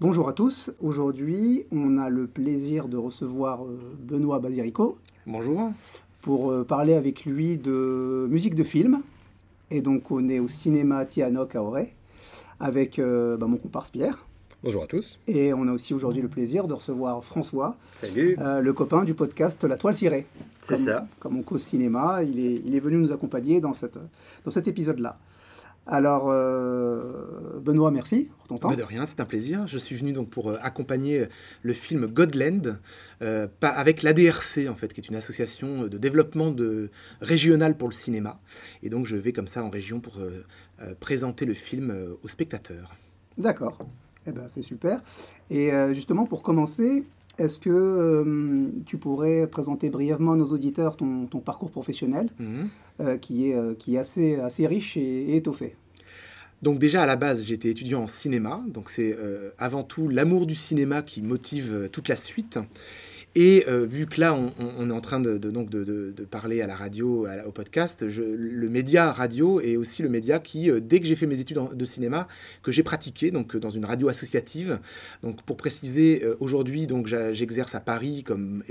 Bonjour à tous. Aujourd'hui, on a le plaisir de recevoir euh, Benoît Basirico. Bonjour. Pour euh, parler avec lui de musique de film. Et donc, on est au cinéma Tianoc à Auray avec euh, bah, mon comparse Pierre. Bonjour à tous. Et on a aussi aujourd'hui le plaisir de recevoir François, Salut. le copain du podcast La Toile Cirée. C'est ça. Comme on cause cinéma, il est, il est venu nous accompagner dans, cette, dans cet épisode-là. Alors, euh, Benoît, merci pour ton temps. Bah, de rien, c'est un plaisir. Je suis venu donc pour euh, accompagner le film Godland euh, avec l'ADRC, en fait, qui est une association de développement de, régional pour le cinéma. Et donc, je vais comme ça en région pour présenter le film aux spectateurs. D'accord. Eh ben, c'est super. Et justement, pour commencer, est-ce que euh, tu pourrais présenter brièvement à nos auditeurs ton, parcours professionnel, mhm. euh, qui, est, euh, qui est assez, assez riche et, étoffé? Donc déjà à la base, j'étais étudiant en cinéma, donc c'est avant tout l'amour du cinéma qui motive toute la suite. Et euh, vu que là, on, est en train de, donc de, parler à la radio, au podcast, le média radio est aussi le média qui, euh, dès que j'ai fait mes études de cinéma, que j'ai pratiqué, donc euh, dans une radio associative. Donc pour préciser, aujourd'hui, j'exerce à Paris, comme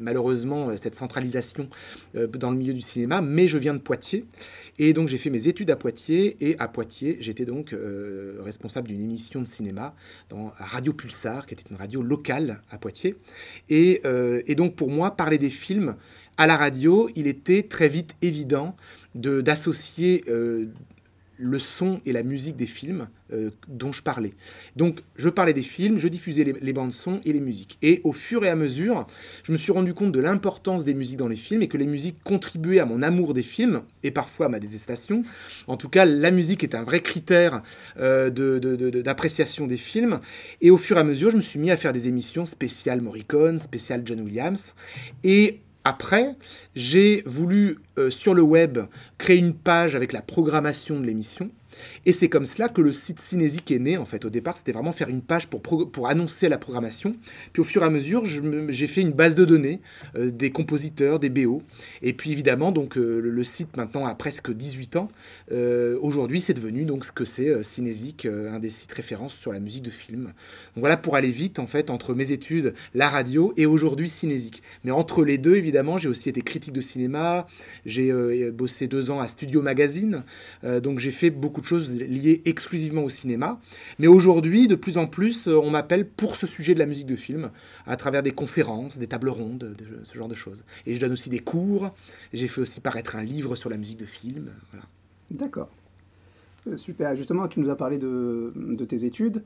malheureusement cette centralisation dans le milieu du cinéma, mais je viens de Poitiers. Et donc j'ai fait mes études à Poitiers, et à Poitiers, j'étais donc responsable d'une émission de cinéma dans Radio Pulsar, qui était une radio locale à Poitiers. Et et donc pour moi, parler des films à la radio, il était très vite évident d'associer euh, le son et la musique des films euh, dont je parlais. Donc je parlais des films, je diffusais les, bandes son et les musiques. Et au fur et à mesure, je me suis rendu compte de l'importance des musiques dans les films et que les musiques contribuaient à mon amour des films et parfois à ma détestation. En tout cas, la musique est un vrai critère euh, d'appréciation des films. Et au fur et à mesure, je me suis mis à faire des émissions spéciales Morricone, spéciales John Williams. Et après, j'ai voulu euh, sur le web créer une page avec la programmation de l'émission. Et c'est comme cela que le site Cinésique est né. En fait, au départ, c'était vraiment faire une page pour, annoncer la programmation. Puis au fur et à mesure, j'ai fait une base de données euh, des compositeurs, des BO. Et puis évidemment, donc euh, le, site maintenant a presque 18 ans. Euh, aujourd'hui, c'est devenu donc ce que c'est Cinésique, un des sites références sur la musique de film. Donc voilà pour aller vite en fait entre mes études, la radio et aujourd'hui Cinésique. Mais entre les deux, évidemment, j'ai aussi été critique de cinéma. J'ai bossé deux ans à Studio Magazine. donc j'ai fait beaucoup de choses liées exclusivement au cinéma. Mais aujourd'hui, de plus en plus, euh, on m'appelle pour ce sujet de la musique de film, à travers des conférences, des tables rondes, ce genre de choses. Et je donne aussi des cours. J'ai fait aussi paraître un livre sur la musique de film. Voilà. D'accord. Euh, super. Justement, tu nous as parlé de, tes études.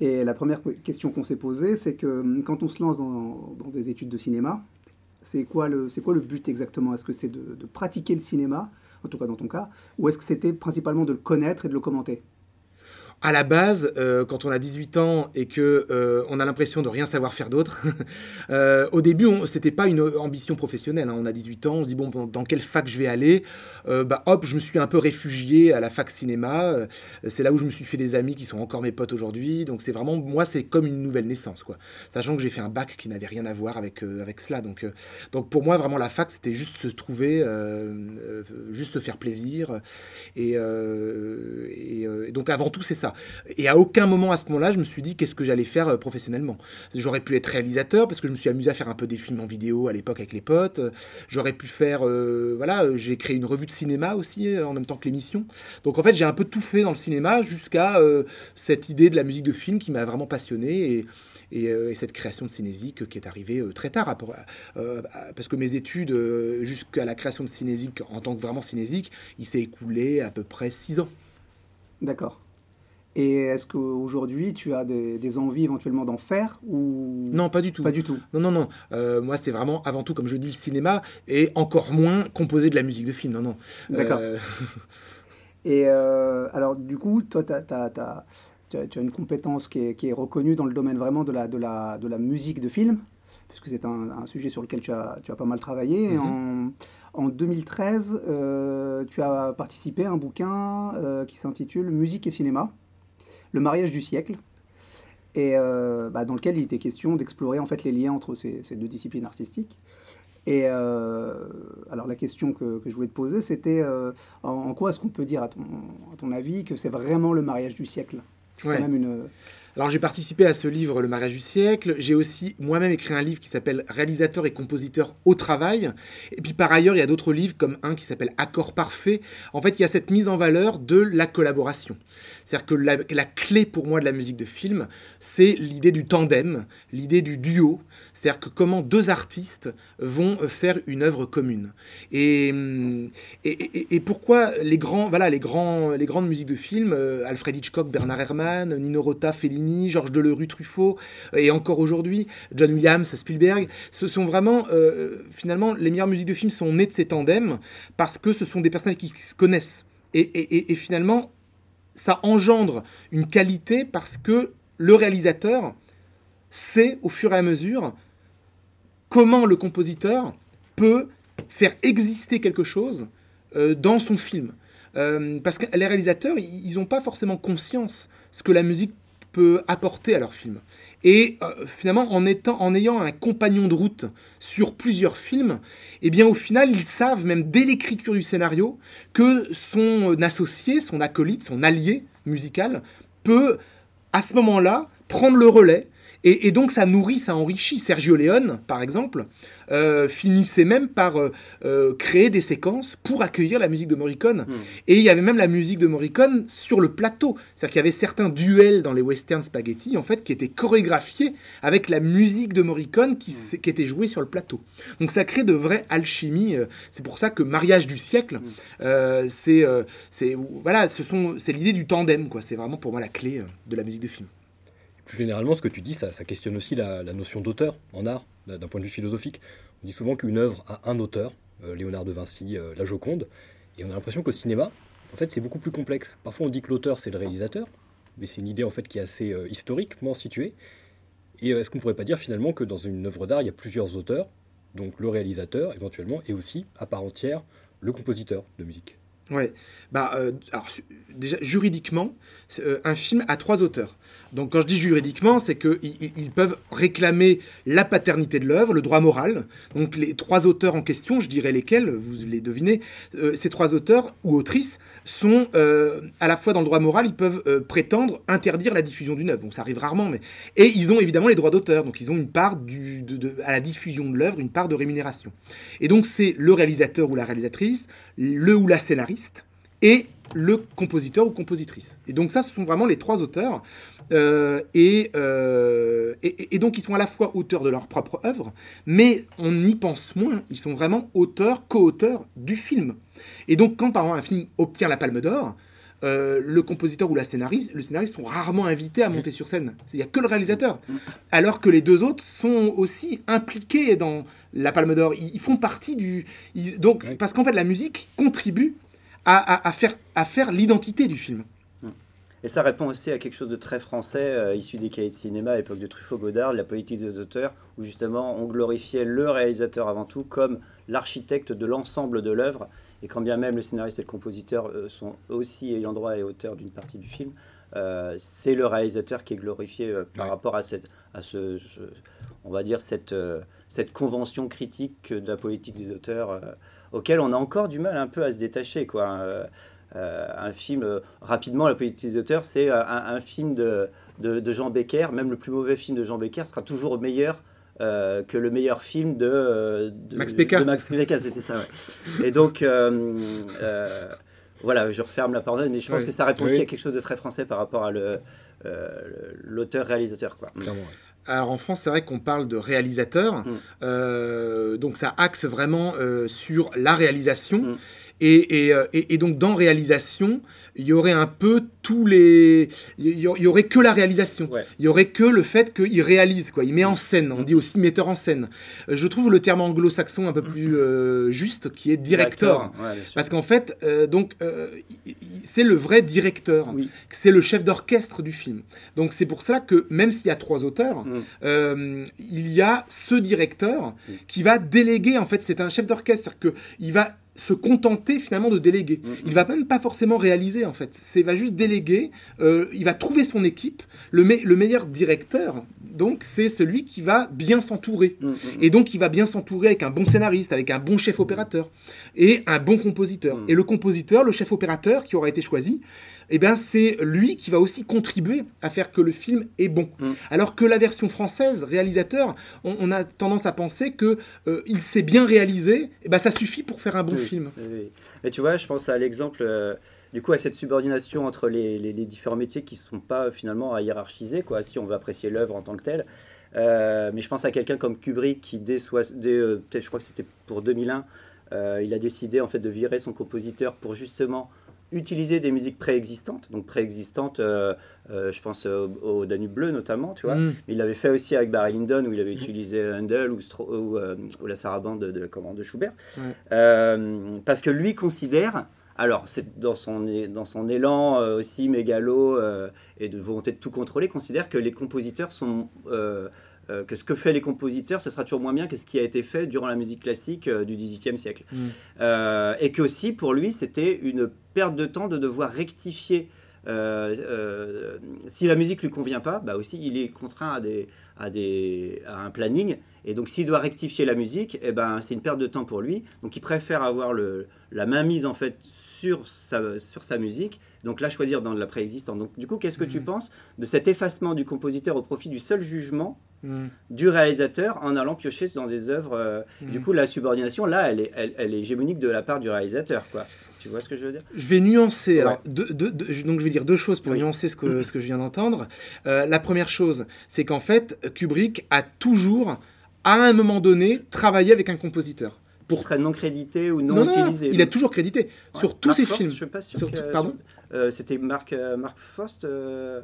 Et la première question qu'on s'est posée, c'est que hum, quand on se lance dans des études de cinéma, c'est quoi, le, but exactement? Est-ce que c'est de, pratiquer le cinéma en tout cas dans ton cas, ou est-ce que c'était principalement de le connaître et de le commenter? À la base, euh, quand on a 18 ans et que euh, on a l'impression de rien savoir faire d'autre, euh, au début, c'était pas une ambition professionnelle. Hein. On a 18 ans, on se dit bon, dans quelle fac je vais aller Bah hop, je me suis un peu réfugié à la fac cinéma. c'est là où je me suis fait des amis qui sont encore mes potes aujourd'hui. Donc c'est vraiment, moi, c'est comme une nouvelle naissance, quoi. Sachant que j'ai fait un bac qui n'avait rien à voir avec avec cela. Donc donc pour moi, vraiment la fac, c'était juste se trouver, juste se faire plaisir. Et, et donc avant tout, c'est ça. Et à aucun moment à ce moment-là, je me suis dit qu'est-ce que j'allais faire euh, professionnellement? J'aurais pu être réalisateur parce que je me suis amusé à faire un peu des films en vidéo à l'époque avec les potes. J'aurais pu faire, euh, voilà, euh, j'ai créé une revue de cinéma aussi en même temps que l'émission. Donc en fait, j'ai un peu tout fait dans le cinéma jusqu'à cette idée de la musique de film qui m'a vraiment passionné et, et, cette création de Cinésique qui est arrivée très tard. parce que mes études jusqu'à la création de Cinésique en tant que vraiment Cinésique, il s'est écoulé à peu près six ans. D'accord. Et est-ce qu'aujourd'hui, tu as des, envies éventuellement d'en faire ou Non, pas du tout. Pas du tout. Non, non, non. Euh, moi, c'est vraiment avant tout, comme je dis, le cinéma et encore moins composer de la musique de film. Non, non. D'accord. Euh, et euh, alors, du coup, toi, tu as, une compétence qui est, reconnue dans le domaine vraiment de la, de la, de la musique de film, puisque c'est un, sujet sur lequel tu as, tu as pas mal travaillé. Mhm. en, en, 2013, tu as participé à un bouquin qui s'intitule Musique et cinéma le mariage du siècle, et euh, bah, dans lequel il était question d'explorer en fait les liens entre ces, deux disciplines artistiques. Et euh, alors la question que, je voulais te poser, c'était euh, en, quoi est-ce qu'on peut dire, à ton, à ton avis, que c'est vraiment le mariage du siècle? C'est quand même une... Alors j'ai participé à ce livre, Le mariage du siècle. J'ai aussi moi-même écrit un livre qui s'appelle Réalisateur et compositeur au travail. Et puis par ailleurs, il y a d'autres livres comme un qui s'appelle Accord parfait. En fait, il y a cette mise en valeur de la collaboration. C'est-à-dire que la, la, clé pour moi de la musique de film, c'est l'idée du tandem, l'idée du duo. C'est-à-dire que comment deux artistes vont faire une œuvre commune. Et, et, et, et pourquoi les, grands, voilà, les, grands, les grandes musiques de film, euh, Alfred Hitchcock, Bernard Herrmann, Nino Rota, Fellini, Georges Delerue, Truffaut, et encore aujourd'hui, John Williams, Spielberg, ce sont vraiment, euh, finalement, les meilleures musiques de film sont nées de ces tandems parce que ce sont des personnes qui se connaissent. Et, et finalement, ça engendre une qualité parce que le réalisateur sait au fur et à mesure comment le compositeur peut faire exister quelque chose euh, dans son film. Euh, parce que les réalisateurs, ils n'ont pas forcément conscience ce que la musique peut apporter à leur film. Et euh, finalement, en, étant, en ayant un compagnon de route sur plusieurs films, eh bien au final, ils savent, même dès l'écriture du scénario, que son associé, son acolyte, son allié musical peut, à ce moment-là, prendre le relais et, et, donc ça nourrit, ça enrichit. Sergio Leone, par exemple, euh, finissait même par euh, euh, créer des séquences pour accueillir la musique de Morricone. Mm. Et il y avait même la musique de Morricone sur le plateau. C'est-à-dire qu'il y avait certains duels dans les western spaghetti, en fait, qui étaient chorégraphiés avec la musique de Morricone qui, qui était jouée sur le plateau. Donc ça crée de vraies alchimies. C'est pour ça que Mariage du siècle, mm. c'est voilà, ce sont c'est l'idée du tandem, quoi. C'est vraiment pour moi la clé de la musique de film. Plus généralement, ce que tu dis, ça, questionne aussi la, la notion d'auteur en art, d'un point de vue philosophique. On dit souvent qu'une œuvre a un auteur, euh, Léonard de Vinci, euh, La Joconde, et on a l'impression qu'au cinéma, en fait, c'est beaucoup plus complexe. Parfois, on dit que l'auteur, c'est le réalisateur, mais c'est une idée en fait qui est assez euh, historiquement située. Et est-ce qu'on ne pourrait pas dire finalement que dans une œuvre d'art, il y a plusieurs auteurs, donc le réalisateur éventuellement, et aussi, à part entière, le compositeur de musique? Ouais, bah, euh, alors, déjà, juridiquement, euh, un film a trois auteurs. Donc, quand je dis juridiquement, c'est qu'ils ils peuvent réclamer la paternité de l'œuvre, le droit moral. Donc, les trois auteurs en question, je dirais lesquels, vous les devinez, euh, ces trois auteurs ou autrices sont à la fois dans le droit moral, ils peuvent prétendre interdire la diffusion d'une œuvre. Donc, ça arrive rarement, mais. Et ils ont évidemment les droits d'auteur. Donc, ils ont une part à la diffusion de l'œuvre, une part de rémunération. Et donc, c'est le réalisateur ou la réalisatrice, le ou la scénariste, et le compositeur ou compositrice. Et donc ça, ce sont vraiment les trois auteurs. Euh, et, euh, et, et, donc ils sont à la fois auteurs de leur propre œuvre, mais on y pense moins, ils sont vraiment auteurs, co-auteurs du film. Et donc quand par exemple un film obtient la Palme d'Or, euh, le compositeur ou la scénariste, le scénariste sont rarement invités à monter sur scène. Il n'y a que le réalisateur. Alors que les deux autres sont aussi impliqués dans la Palme d'Or. Ils, ils, font partie du... Ils, donc, parce qu'en fait, la musique contribue à, à, à faire, à faire l'identité du film. Et ça répond aussi à quelque chose de très français, euh, issu des cahiers de cinéma à l'époque de Truffaut-Godard, la politique des auteurs, où justement on glorifiait le réalisateur avant tout comme l'architecte de l'ensemble de l'œuvre. Et quand bien même le scénariste et le compositeur euh, sont aussi ayant droit et auteurs d'une partie du film, euh, c'est le réalisateur qui est glorifié euh, par ouais. rapport à, cette, à ce, ce, on va dire, cette, euh, cette convention critique de la politique des auteurs, auquel on a encore du mal un peu à se détacher, quoi. Un film, rapidement, La politique des auteurs, c'est un, un, film de, de, de, Jean Becker. Même le plus mauvais film de Jean Becker sera toujours meilleur euh, que le meilleur film de, de Max Becker. De Max Becker, c'était ça, ouais. Et donc, euh, voilà, je referme la parenthèse, mais je pense oui. que ça répond oui. aussi à quelque chose de très français par rapport à l'auteur-réalisateur. quoi. Clairement, ouais. Alors en France, c'est vrai qu'on parle de réalisateur, mm. euh, donc ça axe vraiment euh, sur la réalisation. Mm. Et, et, et, et, donc dans réalisation, il y aurait un peu tous les. Il y aurait que la réalisation. Ouais. Il y aurait que le fait qu'il réalise, quoi. Il met en scène. On dit aussi metteur en scène. Je trouve le terme anglo-saxon un peu plus euh, juste, qui est directeur. Ouais, Parce qu'en fait, euh, donc, euh, c'est le vrai directeur. Oui. C'est le chef d'orchestre du film. Donc c'est pour cela que même s'il y a trois auteurs, mm. il y a ce directeur mm. qui va déléguer. En fait, c'est un chef d'orchestre. C'est-à-dire qu'il va se contenter finalement de déléguer. Mmh. Il va même pas forcément réaliser en fait. C'est va juste déléguer. Euh, il va trouver son équipe. Le, me le meilleur directeur, donc, c'est celui qui va bien s'entourer. Mmh. Et donc, il va bien s'entourer avec un bon scénariste, avec un bon chef opérateur et un bon compositeur. Mmh. Et le compositeur, le chef opérateur qui aura été choisi, eh ben, c'est lui qui va aussi contribuer à faire que le film est bon. Mm. Alors que la version française, réalisateur, on, on a tendance à penser que euh, il s'est bien réalisé, eh ben, ça suffit pour faire un bon Oui, film. oui, tu vois, je pense à l'exemple, euh, du coup, à cette subordination entre les, les- les différents métiers qui ne sont pas finalement à hiérarchiser, quoi, si on veut apprécier l'œuvre en tant que telle. Euh, mais je pense à quelqu'un comme Kubrick qui, dès, euh, peut-être, je crois que c'était pour 2001, euh, il a décidé en fait de virer son compositeur pour justement utiliser des musiques préexistantes. Donc préexistantes, euh, euh, je pense euh, au Danube bleu notamment, tu vois. Mm. Il l'avait fait aussi avec Barry Lyndon, où il avait utilisé Handel ou, Stro- ou, ou la sarabande de, de, comment, de Schubert. Parce que lui considère, alors c'est dans son, dans son élan euh, aussi mégalo euh, et de volonté de tout contrôler, considère que les compositeurs sont... euh, euh, que ce que fait les compositeurs, ce sera toujours moins bien que ce qui a été fait durant la musique classique euh, du XVIIIe siècle. Mm. Euh, et qu'aussi, pour lui, c'était une perte de temps de devoir rectifier. si la musique lui convient pas, bah aussi il est contraint à, des, à, des, à un planning. Et donc s'il doit rectifier la musique, eh ben, c'est une perte de temps pour lui. Donc il préfère avoir le, la main mise en fait sur sa, sur sa musique. Donc là, choisir dans la préexistante. Donc du coup, qu'est-ce que tu Mhm. penses de cet effacement du compositeur au profit du seul jugement Mm. du réalisateur en allant piocher dans des œuvres euh, Mm. Du coup, la subordination, là, elle est, elle, elle est hégémonique de la part du réalisateur, quoi. Tu vois ce que je veux dire? Je vais nuancer. Ouais. Alors, deux- deux- deux- je- donc je vais dire deux choses pour Oui. nuancer ce que, ce que je viens d'entendre. Euh, la première chose, c'est qu'en fait, Kubrick a toujours, à un moment donné, travaillé avec un compositeur. Pour serait non crédité ou non, Non, non, utilisé. il a toujours crédité Ouais. sur tous Mark ses films. Je sais pas sur Sur que- tout- pardon? Euh, C'était Mark, euh, Mark Frost euh,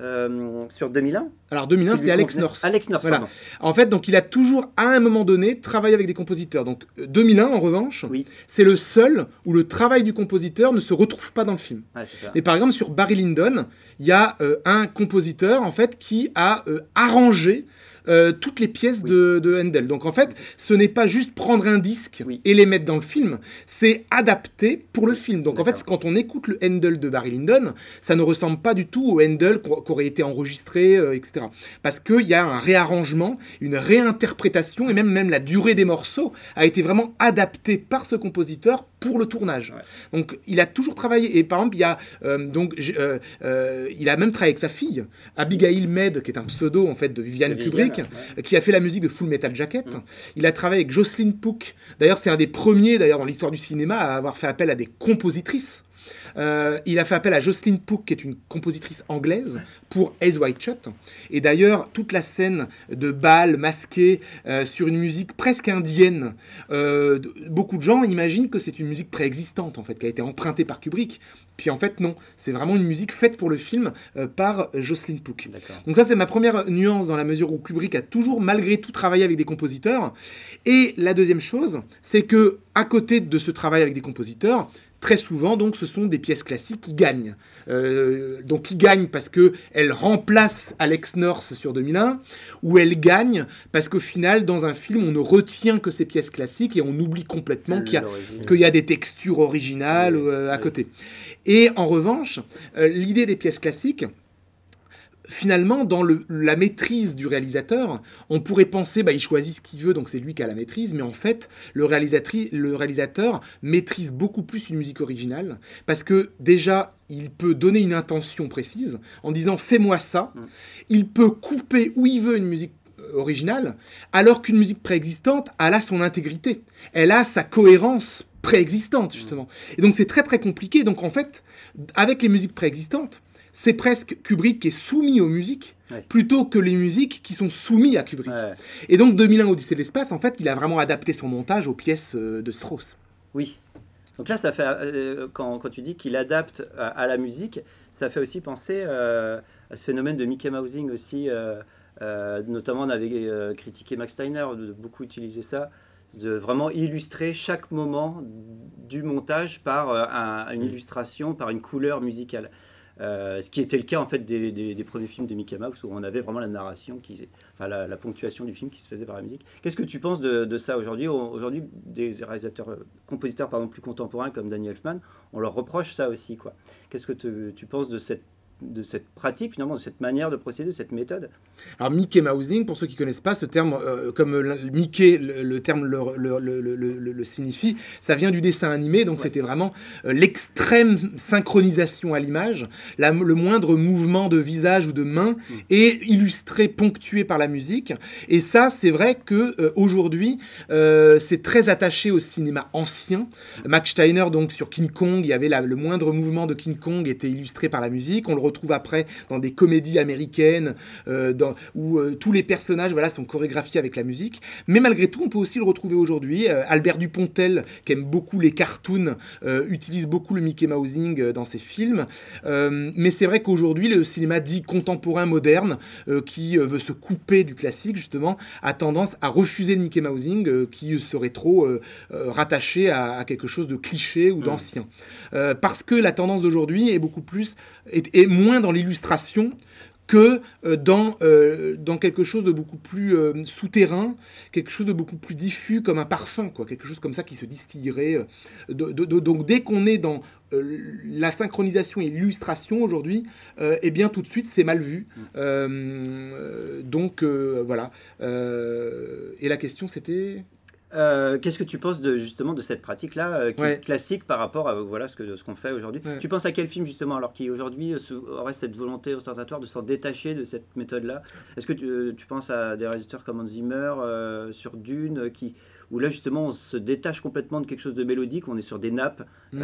euh, sur 2001 Alors 2001, qui c'est Alex North. Alex North, Voilà. pardon. En fait, donc il a toujours, à un moment donné, travaillé avec des compositeurs. Donc euh, 2001, en revanche, Oui. c'est le seul où le travail du compositeur ne se retrouve pas dans le film. Ça. Mais par exemple, sur Barry Lyndon, il y a un compositeur en fait qui a arrangé euh, toutes les pièces Oui. de, de Handel. Donc en fait, ce n'est pas juste prendre un disque Oui. et les mettre dans le film, c'est adapter pour le film. Donc en fait, quand on écoute le Handel de Barry Lyndon, ça ne ressemble pas du tout au Handel qu'au- qu'aurait été enregistré, euh, etc. Parce qu'il y a un réarrangement, une réinterprétation et même, même la durée des morceaux a été vraiment adaptée par ce compositeur pour le tournage. Ouais. Donc il a toujours travaillé. Et par exemple, il y a euh, donc euh, euh, il a même travaillé avec sa fille, Abigail Med, qui est un pseudo en fait de Viviane Kubrick, ouais. qui a fait la musique de Full Metal Jacket. Mm. Il a travaillé avec Jocelyn Pook. D'ailleurs, c'est un des premiers d'ailleurs dans l'histoire du cinéma à avoir fait appel à des compositrices. Euh, il a fait appel à Jocelyn Pook, qui est une compositrice anglaise, pour Eyes Wide Shut. Et d'ailleurs, toute la scène de bal masqué euh, sur une musique presque indienne, euh, beaucoup de gens imaginent que c'est une musique préexistante, en fait, qui a été empruntée par Kubrick. Puis en fait, non. C'est vraiment une musique faite pour le film euh, par Jocelyn Pook. Donc ça, c'est ma première nuance dans la mesure où Kubrick a toujours, malgré tout, travaillé avec des compositeurs. Et la deuxième chose, c'est que à côté de ce travail avec des compositeurs, très souvent, donc, ce sont des pièces classiques qui gagnent. Euh, donc, qui gagnent parce que elles remplacent Alex North sur 2001, ou elles gagnent parce qu'au final, dans un film, on ne retient que ces pièces classiques et on oublie complètement qu'il y a y a des textures originales Oui, euh, à oui. côté. Et en revanche, euh, l'idée des pièces classiques, finalement, dans le- la maîtrise du réalisateur, on pourrait penser, bah, il choisit ce qu'il veut, donc c'est lui qui a la maîtrise, mais en fait, le, le réalisateur maîtrise beaucoup plus une musique originale, parce que déjà, il peut donner une intention précise en disant fais-moi ça. Mm. Il peut couper où il veut une musique euh, originale, alors qu'une musique préexistante, elle a son intégrité, elle a sa cohérence préexistante, justement. Et donc c'est très très compliqué. Donc en fait, avec les musiques préexistantes, c'est presque Kubrick qui est soumis aux musiques, Ouais. plutôt que les musiques qui sont soumises à Kubrick. Ouais. Et donc 2001 Odyssée de l'espace, en fait, il a vraiment adapté son montage aux pièces euh, de Strauss. Oui. Donc là, ça fait, euh, quand, quand tu dis qu'il adapte à, à la musique, ça fait aussi penser euh, à ce phénomène de Mickey Mousing aussi. euh, euh, notamment, on avait euh, critiqué Max Steiner de beaucoup utiliser ça, de vraiment illustrer chaque moment du montage par euh, un- une illustration, par une couleur musicale. Euh, ce qui était le cas en fait des, premiers films de Mickey Mouse où on avait vraiment la narration, qui, enfin la, ponctuation du film qui se faisait par la musique. Qu'est-ce que tu penses de, ça aujourd'hui Au- Aujourd'hui, des réalisateurs, euh, compositeurs pardon, plus contemporains comme Danny Elfman, on leur reproche ça aussi. Qu'est-ce que tu penses de cette de cette pratique, finalement, de cette manière de procéder, de cette méthode Alors Mickey Mousing, pour ceux qui connaissent pas ce terme, euh, comme Mickey, le, le terme le, le- le- signifie, ça vient du dessin animé, donc Ouais. c'était vraiment euh, l'extrême synchronisation à l'image, le moindre mouvement de visage ou de main Mm. est illustré, ponctué par la musique. Et ça, c'est vrai que euh, aujourd'hui, euh, c'est très attaché au cinéma ancien. Max Steiner, donc sur King Kong, il y avait la- le moindre mouvement de King Kong était illustré par la musique. On le retrouve après dans des comédies américaines euh, dans- où euh, tous les personnages voilà, sont chorégraphiés avec la musique. Mais malgré tout, on peut aussi le retrouver aujourd'hui. Euh, Albert Dupontel, qui aime beaucoup les cartoons, euh, utilise beaucoup le Mickey Mousing dans ses films. Mais c'est vrai qu'aujourd'hui, le cinéma dit contemporain, moderne, qui veut se couper du classique, justement, a tendance à refuser le Mickey Mousing, qui serait trop rattaché à, à quelque chose de cliché ou d'ancien. Euh, parce que la tendance d'aujourd'hui est beaucoup plus, est, est moins dans l'illustration que euh, dans, euh, dans quelque chose de beaucoup plus euh, souterrain, quelque chose de beaucoup plus diffus comme un parfum, quoi, quelque chose comme ça qui se distillerait. euh, de- de- de- donc dès qu'on est dans la synchronisation et l'illustration aujourd'hui, eh bien tout de suite c'est mal vu. Euh, donc voilà. Et la question c'était? Euh, Qu'est-ce que tu penses de justement de cette pratique-là, euh, qui Ouais. est classique par rapport à voilà ce que ce qu'on fait aujourd'hui? Ouais. Tu penses à quel film justement, alors qui aujourd'hui euh, aurait cette volonté ostentatoire de s'en détacher de cette méthode-là? Est-ce que tu, euh, tu penses à des réalisateurs comme Hans Zimmer euh, sur Dune, euh, qui où là justement on se détache complètement de quelque chose de mélodique, on est sur des nappes. Hmm.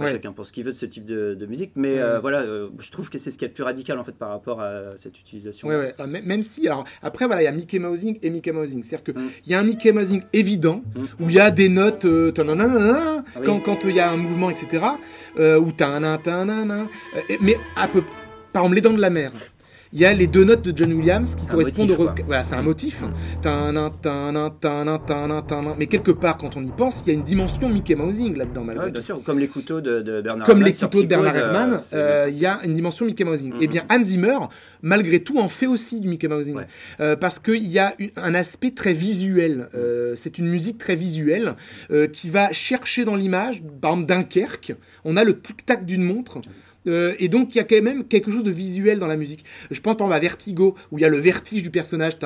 Euh, après, Ouais. chacun pense ce qu'il veut de ce type de, de musique, mais Ouais. euh, voilà, euh, je trouve que c'est ce qui est le plus radical en fait par rapport à cette utilisation. Ouais. Ah, même- si, alors, après, voilà, il y a Mickey Mousing et Mickey Mousing. C'est-à-dire qu'il Mm. y a un Mickey Mousing évident, Mm. où il y a des notes, euh, Ah oui. quand quand il y a un mouvement, etc., euh, euh, et- mais à peu, par exemple, Les Dents de la Mer. Il y a les deux notes de John Williams qui correspondent motif, au. Voilà, c'est un motif. Mais quelque part, quand on y pense, il y a une dimension Mickey Mousing là-dedans, malgré Ouais, tout. bien sûr, comme les couteaux de, de Bernard Comme les couteaux de Bernard euh, Herrmann, c'est- euh, il y a une dimension Mickey Mousing. Mhm. Eh bien, Hans Zimmer, malgré tout, en fait aussi du Mickey Mousing. Ouais. Euh, parce qu'il y a un aspect très visuel. Euh, c'est une musique très visuelle euh, qui va chercher dans l'image, par exemple Dunkerque, on a le tic-tac d'une montre. Euh, et donc, il y a quand même quelque chose de visuel dans la musique. Je pense par exemple à Vertigo, où il y a le vertige du personnage, Oui.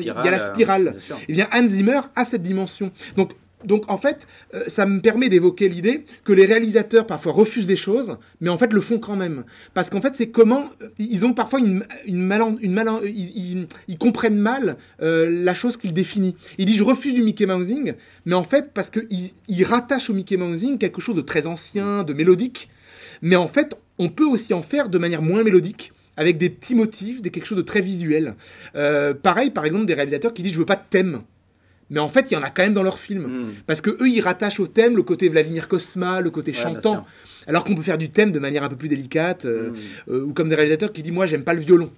il y a la euh, spirale. sûr. Eh bien, Hans Zimmer a cette dimension. Donc, donc en fait, euh, ça me permet d'évoquer l'idée que les réalisateurs parfois refusent des choses, mais en fait le font quand même. Parce qu'en fait, c'est comment euh, ils ont parfois une, une malan- une malan- ils, ils- ils comprennent mal euh, la chose qu'ils définissent. Il dit je refuse du Mickey Mousing, mais en fait parce qu'ils ils rattachent au Mickey Mousing quelque chose de très ancien, de mélodique. Mais en fait, on peut aussi en faire de manière moins mélodique avec des petits motifs, des quelque chose de très visuel. Euh, pareil, par exemple, des réalisateurs qui disent je veux pas de thème. Mais en fait, il y en a quand même dans leurs films. Mm. Parce que eux, ils rattachent au thème le côté Vladimir Kosma, le côté Ouais, chantant. Alors qu'on peut faire du thème de manière un peu plus délicate. euh, Mm. euh, ou comme des réalisateurs qui disent Moi, j'aime pas le violon.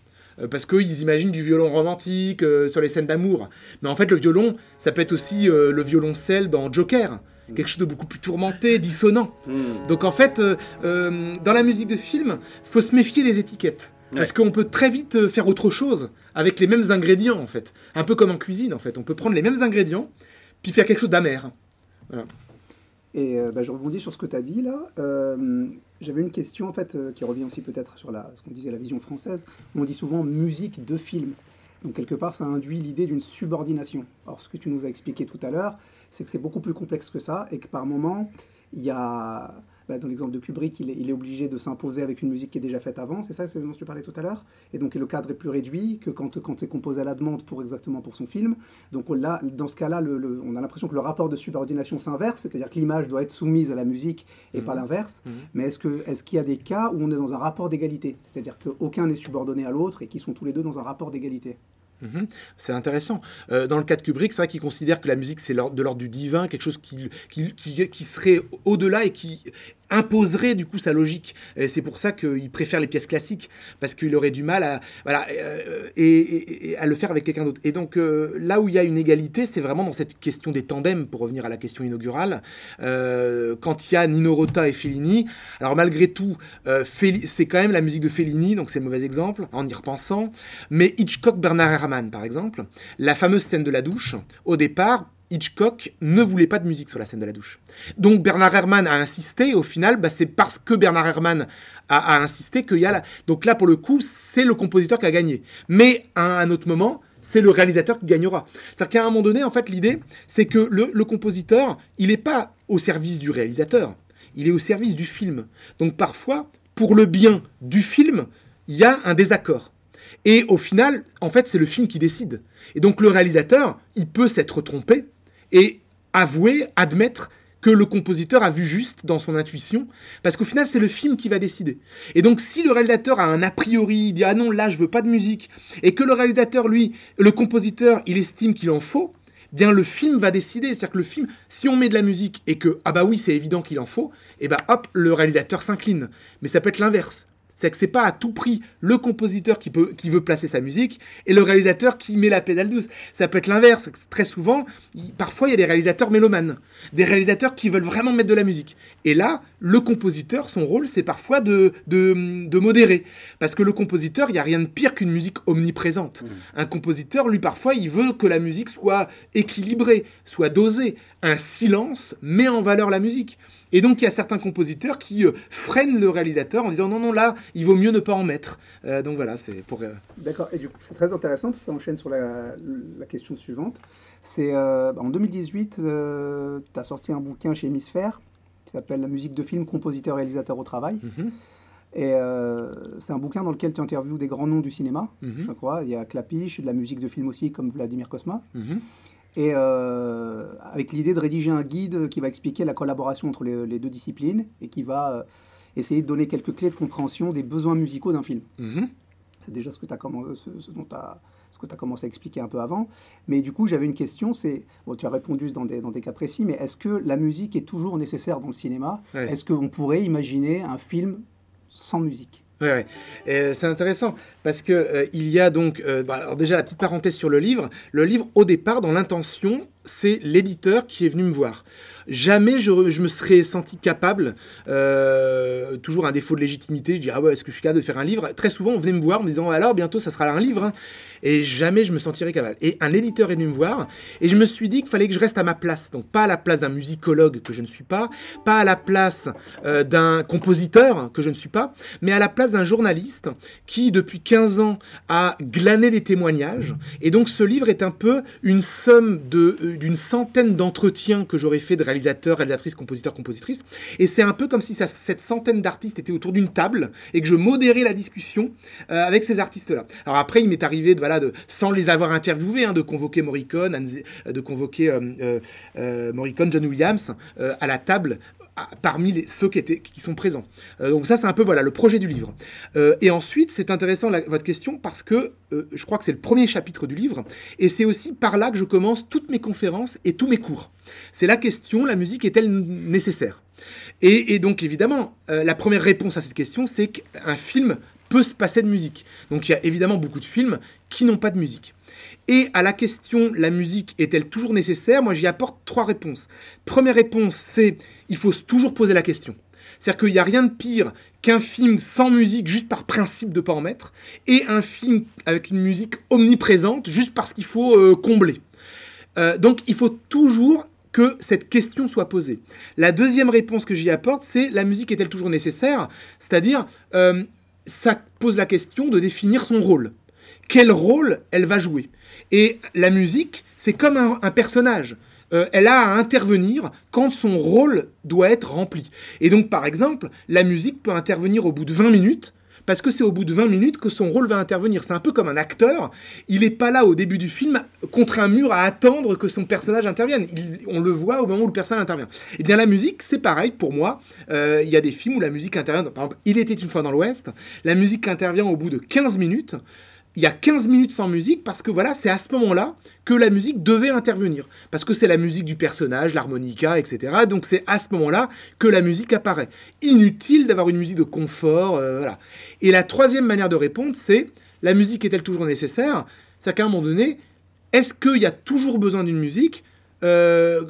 Parce qu'ils imaginent du violon romantique sur les scènes d'amour. Mais en fait, le violon, ça peut être aussi le violoncelle dans Joker. Quelque chose de beaucoup plus tourmenté, dissonant. Mm. Donc en fait, euh, euh, dans la musique de film, faut se méfier des étiquettes. Parce qu'on peut très vite euh, faire autre chose avec les mêmes ingrédients, en fait. Un peu comme en cuisine, en fait. On peut prendre les mêmes ingrédients, puis faire quelque chose d'amer. Et euh, bah, je rebondis sur ce que tu as dit là. Euh, J'avais une question en fait euh, qui revient aussi peut-être sur la, ce qu'on disait la vision française. On dit souvent musique de film. Donc quelque part, ça induit l'idée d'une subordination. Alors ce que tu nous as expliqué tout à l'heure, c'est que c'est beaucoup plus complexe que ça et que par moment, il y a, bah, dans l'exemple de Kubrick, il est, il est obligé de s'imposer avec une musique qui est déjà faite avant. C'est ça, c'est dont tu parlais tout à l'heure? Et donc le cadre est plus réduit que quand, quand c'est composé à la demande pour exactement pour son film. Donc là, dans ce cas-là, le- le- on a l'impression que le rapport de subordination s'inverse, c'est-à-dire que l'image doit être soumise à la musique et pas l'inverse. Mhm. Mais est-ce que est-ce qu'il y a des cas où on est dans un rapport d'égalité, c'est-à-dire qu'aucun n'est subordonné à l'autre et qui sont tous les deux dans un rapport d'égalité Mhm. C'est intéressant. Euh, dans le cas de Kubrick, c'est vrai qu'il considère que la musique, c'est de l'ordre du divin, quelque chose qui serait au-delà et qui imposerait du coup sa logique. C'est pour ça qu'il préfère les pièces classiques, parce qu'il aurait du mal à, voilà, euh, et, et à le faire avec quelqu'un d'autre. Et donc euh, là où il y a une égalité, c'est vraiment dans cette question des tandems, pour revenir à la question inaugurale. Euh, quand il y a Nino Rota et Fellini, alors malgré tout, euh, c'est quand même la musique de Fellini, donc c'est mauvais exemple, en y repensant. Mais Hitchcock, Bernard Herrmann, par exemple, la fameuse scène de la douche, au départ, Hitchcock ne voulait pas de musique sur la scène de la douche. Donc Bernard Herrmann a insisté, au final, bah, c'est parce que Bernard Herrmann a, insisté qu'il y a. Donc là, pour le coup, c'est le compositeur qui a gagné. Mais à un autre moment, c'est le réalisateur qui gagnera. C'est-à-dire qu'à un moment donné, en fait, l'idée, c'est que le, le compositeur, il n'est pas au service du réalisateur, il est au service du film. Donc parfois, pour le bien du film, il y a un désaccord. Et au final, en fait, c'est le film qui décide. Et donc le réalisateur, il peut s'être trompé et avouer, admettre que le compositeur a vu juste dans son intuition, parce qu'au final, c'est le film qui va décider. Et donc, si le réalisateur a un a priori, il dit ah non, là, je veux pas de musique, et que le réalisateur, lui, le compositeur, il estime qu'il en faut, bien le film va décider. C'est-à-dire que le film, si on met de la musique et que ah bah oui, c'est évident qu'il en faut, et bah hop, le réalisateur s'incline. Mais ça peut être l'inverse. C'est que c'est pas à tout prix le compositeur qui, peut, qui veut placer sa musique et le réalisateur qui met la pédale douce. Ça peut être l'inverse. Très souvent, parfois, il y a des réalisateurs mélomanes, des réalisateurs qui veulent vraiment mettre de la musique. Et là, le compositeur, son rôle, c'est parfois de, de, de modérer. Parce que le compositeur, il n'y a rien de pire qu'une musique omniprésente. Un compositeur, lui, parfois, il veut que la musique soit équilibrée, soit dosée. Un silence met en valeur la musique. Et donc, il y a certains compositeurs qui euh, freinent le réalisateur en disant non, non, là, il vaut mieux ne pas en mettre. Euh, donc voilà, c'est pour. euh, D'accord, et du coup, c'est très intéressant parce que ça enchaîne sur la, la question suivante. C'est en 2018, tu as sorti un bouquin chez Hémisphère qui s'appelle La musique de film, compositeur, réalisateur au travail. mhm, Et euh, c'est un bouquin dans lequel tu interviews des grands noms du cinéma, mhm, je crois. Il y a Clapiche, de la musique de film aussi, comme Vladimir Kosma. mhm. Et euh, avec l'idée de rédiger un guide qui va expliquer la collaboration entre les, les deux disciplines et qui va euh, essayer de donner quelques clés de compréhension des besoins musicaux d'un film. Mhm. C'est déjà ce que tu as, ce, ce dont t'as- ce que tu as commencé à expliquer un peu avant. Mais du coup, j'avais une question, c'est, bon, tu as répondu dans des, dans des cas précis, mais est-ce que la musique est toujours nécessaire dans le cinéma? Ouais. Est-ce qu'on pourrait imaginer un film sans musique? Ouais, c'est intéressant parce que euh, il y a donc, euh, bah, alors déjà la petite parenthèse sur le livre. Le livre, au départ, dans l'intention, c'est l'éditeur qui est venu me voir. Jamais je, me serais senti capable, euh, toujours un défaut de légitimité, je dis ah ouais, est-ce que je suis capable de faire un livre? Très souvent, on venait me voir en me disant alors bientôt ça sera un livre, hein. et jamais je me sentirais capable. Et un éditeur est venu me voir, et je me suis dit qu'il fallait que je reste à ma place, donc pas à la place d'un musicologue que je ne suis pas, pas à la place euh, d'un compositeur que je ne suis pas, mais à la place d'un journaliste qui depuis 15 ans a glané des témoignages, et donc ce livre est un peu une somme euh, d'une centaine d'entretiens que j'aurais fait de réalisateurs, réalisatrices, compositeurs, compositrices, et c'est un peu comme si cette centaine d'artistes étaient autour d'une table et que je modérais la discussion euh, avec ces artistes-là. Alors après, il m'est arrivé, de, voilà, sans les avoir interviewés, hein, de convoquer Morricone, euh, de convoquer euh, Morricone, John Williams à la table parmi les, ceux qui, sont présents. Euh, donc ça, c'est un peu voilà le projet du livre. Euh, et ensuite, c'est intéressant votre question parce que euh, je crois que c'est le premier chapitre du livre et c'est aussi par là que je commence toutes mes conférences et tous mes cours. C'est la question, la musique est-elle nécessaire? Et, et donc évidemment, la première réponse à cette question, c'est qu'un film peut se passer de musique. Donc il y a évidemment beaucoup de films qui n'ont pas de musique. Et à la question, la musique est-elle toujours nécessaire Moi, j'y apporte trois réponses. Première réponse, c'est il faut toujours poser la question. C'est-à-dire qu'il n'y a rien de pire qu'un film sans musique juste par principe de ne pas en mettre, et un film avec une musique omniprésente juste parce qu'il faut euh, combler. Euh, donc il faut toujours que cette question soit posée. La deuxième réponse que j'y apporte, c'est la musique est-elle toujours nécessaire? C'est-à-dire, euh, ça pose la question de définir son rôle. Quel rôle elle va jouer Et la musique, c'est comme un, personnage. Euh, elle a à intervenir quand son rôle doit être rempli. Et donc, par exemple, la musique peut intervenir au bout de 20 minutes, parce que c'est au bout de 20 minutes que son rôle va intervenir. C'est un peu comme un acteur, il n'est pas là au début du film contre un mur à attendre que son personnage intervienne. On le voit au moment où le personnage intervient. Et bien la musique, c'est pareil pour moi. Euh, Il y a des films où la musique intervient, par exemple, Il était une fois dans l'Ouest, la musique intervient au bout de 15 minutes. Il y a 15 minutes sans musique parce que voilà, c'est à ce moment-là que la musique devait intervenir. Parce que c'est la musique du personnage, l'harmonica, etc. Donc c'est à ce moment-là que la musique apparaît. Inutile d'avoir une musique de confort, euh, voilà. Et la troisième manière de répondre, c'est la musique est-elle toujours nécessaire? C'est qu'à un moment donné, est-ce qu'il y a toujours besoin d'une musique euh,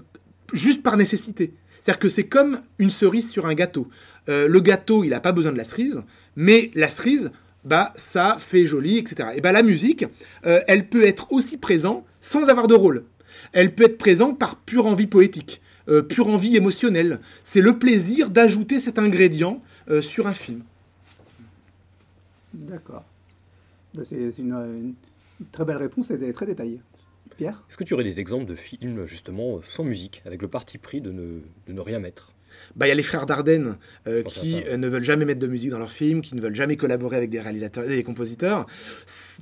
juste par nécessité? C'est-à-dire que c'est comme une cerise sur un gâteau. Euh, le gâteau, il n'a pas besoin de la cerise, mais la cerise, bah, ça fait joli, etc. Et bah, la musique, euh, elle peut être aussi présente sans avoir de rôle. elle peut être présente par pure envie poétique, euh, pure envie émotionnelle. C'est le plaisir d'ajouter cet ingrédient euh, sur un film. D'accord. Bah, C'est c'est une, une très belle réponse et très détaillée. Pierre? Est-ce que tu aurais des exemples de films justement sans musique, avec le parti pris de ne, de ne rien mettre? Bah, il y a les frères Dardenne euh, qui ça. euh, ne veulent jamais mettre de musique dans leurs films, qui ne veulent jamais collaborer avec des réalisateurs et des compositeurs.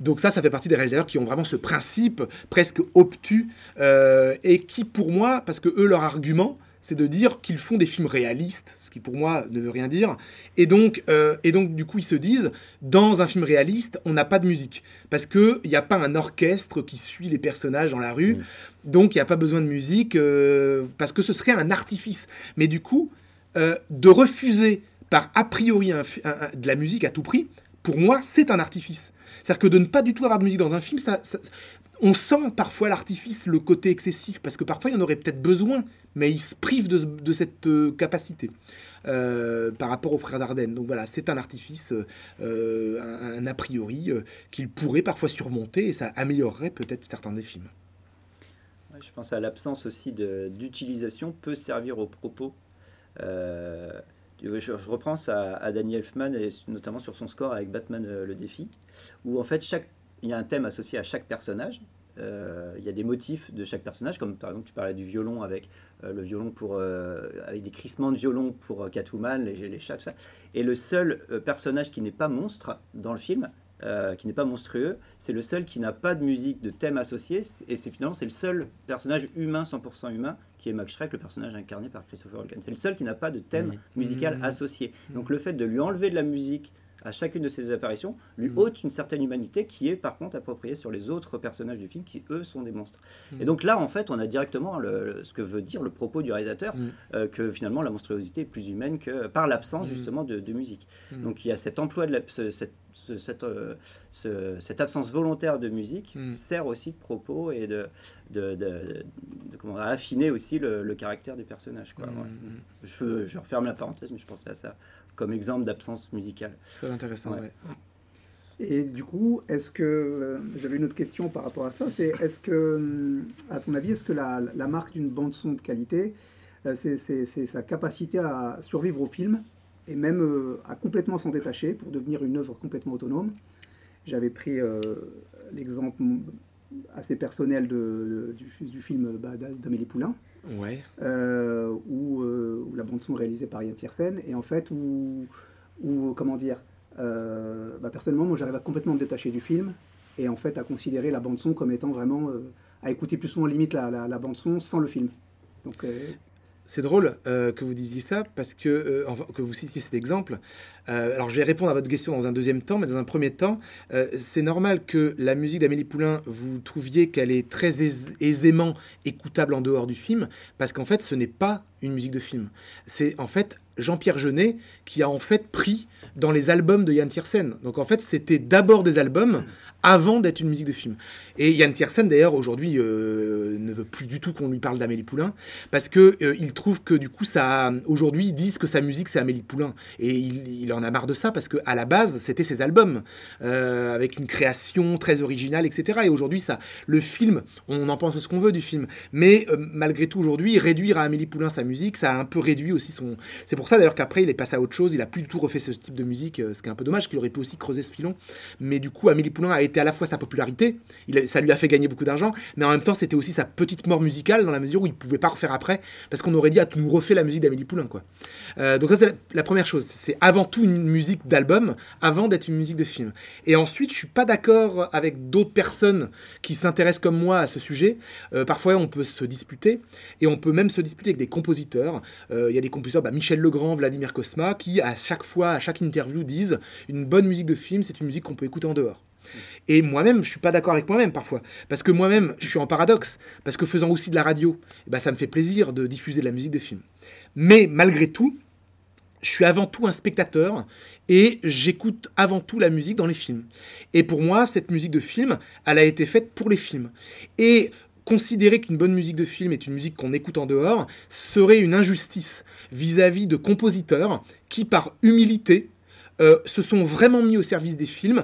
Donc ça, ça fait partie des réalisateurs qui ont vraiment ce principe presque obtus euh, et qui, pour moi, parce que eux, leur argument, c'est de dire qu'ils font des films réalistes, ce qui pour moi ne veut rien dire. Et donc, euh, et donc du coup, ils se disent, dans un film réaliste, on n'a pas de musique. Parce qu'il n'y a pas un orchestre qui suit les personnages dans la rue. Mm. Donc, il n'y a pas besoin de musique, euh, parce que ce serait un artifice. Mais du coup, euh, de refuser par a priori un fi- un- un- de la musique à tout prix, pour moi, c'est un artifice. C'est-à-dire que de ne pas du tout avoir de musique dans un film, ça, ça- on sent parfois l'artifice, le côté excessif, parce que parfois il y en aurait peut-être besoin, mais ils se privent de, ce- de cette euh, capacité euh, par rapport aux frères Dardenne. Donc voilà, c'est un artifice, euh, un, a priori, qu'ils pourraient parfois surmonter, et ça améliorerait peut-être certains des films. Je pense à l'absence aussi d'utilisation peut servir au propos. Je, je repense à, à Danny Elfman et notamment sur son score avec Batman le défi, où en fait chaque, il y a un thème associé à chaque personnage. Euh, il y a des motifs de chaque personnage, comme par exemple tu parlais du violon avec euh, le violon pour euh, avec des crissements de violon pour Catwoman, les, les chats, tout ça. Et le seul personnage qui n'est pas monstre dans le film, qui n'est pas monstrueux, c'est le seul qui n'a pas de musique de thème associé, et c'est finalement c'est le seul personnage humain, 100% humain, qui est Max Schreck, le personnage incarné par Christopher Walken. C'est le seul qui n'a pas de thème musical Mhm. associé. Donc le fait de lui enlever de la musique à chacune de ses apparitions lui Mhm. ôte une certaine humanité qui est par contre appropriée sur les autres personnages du film qui eux sont des monstres. Mhm. Et donc là en fait on a directement le- le- ce que veut dire le propos du réalisateur Mhm. euh, que finalement la monstruosité est plus humaine que par l'absence justement de, de musique. Donc il y a cet emploi de la, ce- cette, ce- cette, euh, ce- cette absence volontaire de musique sert aussi de propos et de, de, comment affiner aussi le, le caractère des personnages. Quoi. Ouais. Je, je referme la parenthèse, mais je pensais à ça comme exemple d'absence musicale. Très intéressant, Ouais. ouais. Et du coup, est-ce que euh, j'avais une autre question par rapport à ça, c'est est-ce que, hum, à ton avis, est-ce que la, la marque d'une bande son de qualité, euh, c'est sa capacité à survivre au film et même euh, à complètement s'en détacher pour devenir une œuvre complètement autonome? J'avais pris euh, l'exemple assez personnel de, de- du, du film bah, d'A- d'Amélie Poulain, Ouais. euh, euh, la bande son réalisée par Yann Tiersen, et en fait, où, où comment dire, euh, bah, personnellement, moi j'arrive à complètement me détacher du film, et en fait à considérer la bande son comme étant vraiment, à écouter plus souvent limite la, la, la bande son sans le film. Donc, C'est drôle euh, que vous disiez ça parce que, euh, que vous citiez cet exemple. Euh, alors je vais répondre à votre question dans un deuxième temps, mais dans un premier temps, c'est normal que la musique d'Amélie Poulain, vous trouviez qu'elle est très ais- aisément écoutable en dehors du film, parce qu'en fait ce n'est pas une musique de film. C'est en fait Jean-Pierre Jeunet qui a en fait pris dans les albums de Yann Tiersen. Donc en fait c'était d'abord des albums avant d'être une musique de film. Et Yann Tiersen d'ailleurs aujourd'hui euh, ne veut plus du tout qu'on lui parle d'Amélie Poulain parce que euh, il trouve que du coup ça aujourd'hui ils disent que sa musique c'est Amélie Poulain. Et il, en a marre de ça parce que à la base c'était ses albums euh, avec une création très originale etc et aujourd'hui ça le film on en pense ce qu'on veut du film. Mais malgré tout aujourd'hui réduire à Amélie Poulain sa musique ça a un peu réduit aussi son c'est pour ça d'ailleurs qu'après il est passé à autre chose. Il a plus du tout refait ce type de musique ce qui est un peu dommage qu'il aurait pu aussi creuser ce filon. Mais du coup Amélie Poulain a été à la fois sa popularité ça lui a fait gagner beaucoup d'argent mais en même temps c'était aussi sa petite mort musicale dans la mesure où il pouvait pas refaire après parce qu'on aurait dit ah tu nous refais la musique d'Amélie Poulain quoi. Euh, donc ça c'est la, la première chose. C'est avant tout une musique d'album avant d'être une musique de film. Et ensuite je suis pas d'accord avec d'autres personnes qui s'intéressent comme moi à ce sujet. Euh, parfois on peut se disputer et on peut même se disputer avec des compositeurs. Euh, il y a des compositeurs bah, Michel Legrand Vladimir Cosma qui à chaque fois à chaque interview disent une bonne musique de film c'est une musique qu'on peut écouter en dehors et moi-même, je suis pas d'accord avec moi-même parfois. Parce que moi-même, je suis en paradoxe. Parce que faisant aussi de la radio, eh ben, ça me fait plaisir de diffuser de la musique de film. Mais malgré tout, je suis avant tout un spectateur et j'écoute avant tout la musique dans les films. Et pour moi, cette musique de film, elle a été faite pour les films. Et considérer qu'une bonne musique de film est une musique qu'on écoute en dehors serait une injustice vis-à-vis de compositeurs qui, par humilité, euh, se sont vraiment mis au service des films.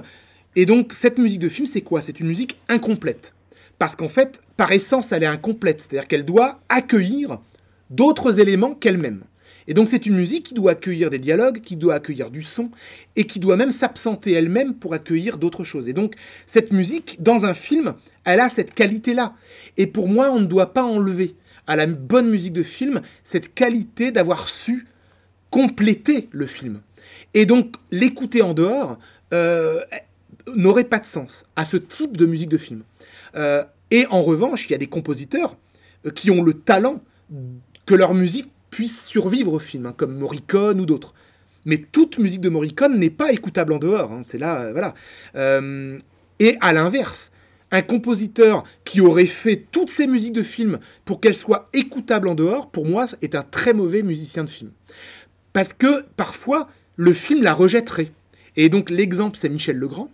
Et donc, cette musique de film, c'est quoi? C'est une musique incomplète. Parce qu'en fait, par essence, elle est incomplète. C'est-à-dire qu'elle doit accueillir d'autres éléments qu'elle-même. Et donc c'est une musique qui doit accueillir des dialogues, qui doit accueillir du son, et qui doit même s'absenter elle-même pour accueillir d'autres choses. Et donc cette musique, dans un film, elle a cette qualité-là. Et pour moi, on ne doit pas enlever à la bonne musique de film cette qualité d'avoir su compléter le film. Et donc l'écouter en dehors euh, n'aurait pas de sens à ce type de musique de film. Euh, et en revanche, il y a des compositeurs euh, qui ont le talent que leur musique puisse survivre au film, hein, comme Morricone ou d'autres. Mais toute musique de Morricone n'est pas écoutable en dehors. Hein, c'est là, euh, voilà. Et à l'inverse, un compositeur qui aurait fait toutes ces musiques de film pour qu'elles soient écoutables en dehors, pour moi, est un très mauvais musicien de film. Parce que parfois, le film la rejetterait. Et donc l'exemple, c'est Michel Legrand,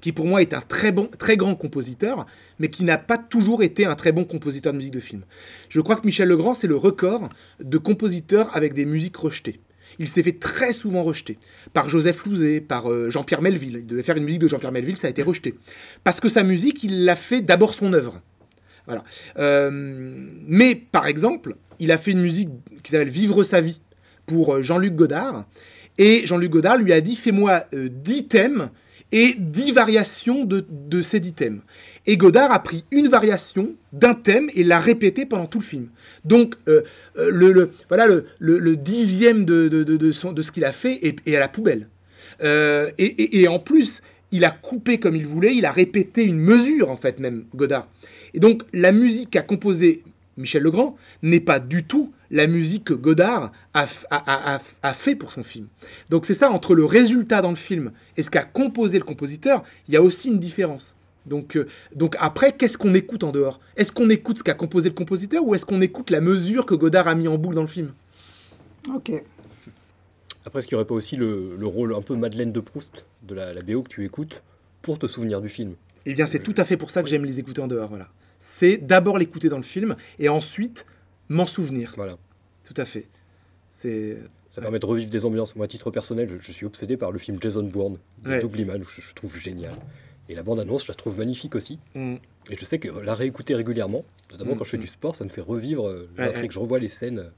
qui pour moi est un très bon, très grand compositeur, mais qui n'a pas toujours été un très bon compositeur de musique de film. Je crois que Michel Legrand, c'est le record de compositeurs avec des musiques rejetées. Il s'est fait très souvent rejeter par Joseph Louzet, par euh, Jean-Pierre Melville. Il devait faire une musique de Jean-Pierre Melville, ça a été rejeté. Parce que sa musique, il l'a fait d'abord son œuvre. Voilà. Euh, mais par exemple, il a fait une musique qui s'appelle Vivre sa vie pour euh, Jean-Luc Godard. Et Jean-Luc Godard lui a dit Fais-moi 10 thèmes et 10 variations de, de ces 10 thèmes. Et Godard a pris une variation d'un thème et l'a répété pendant tout le film. Donc, euh, euh, le, voilà, le, dixième de, de, de, ce qu'il a fait est, à la poubelle. Euh, et, et, en plus, il a coupé comme il voulait, il a répété une mesure, en fait, même, Godard. Et donc, la musique qu'a composée Michel Legrand n'est pas du tout la musique que Godard a, a, fait pour son film. Donc c'est ça, entre le résultat dans le film et ce qu'a composé le compositeur, il y a aussi une différence. Donc, euh, donc après, qu'est-ce qu'on écoute en dehors? Est-ce qu'on écoute ce qu'a composé le compositeur ou est-ce qu'on écoute la mesure que Godard a mis en boucle dans le film? Ok. Après, est-ce qu'il n'y aurait pas aussi le, rôle un peu Madeleine de Proust de la, la, BO que tu écoutes pour te souvenir du film? Eh bien, c'est tout à fait pour ça que j'aime les écouter en dehors. Voilà. C'est d'abord l'écouter dans le film et ensuite m'en souvenir. Voilà. Tout à fait. C'est ça permet de revivre des ambiances. Moi, à titre personnel, je, suis obsédé par le film Jason Bourne de ouais. Liman, je, je trouve génial. Et la bande-annonce, je la trouve magnifique aussi. Mm. Et je sais que la réécouter régulièrement, notamment mm, quand je fais mm. du sport, ça me fait revivre euh, l'intrigue. Je revois les scènes.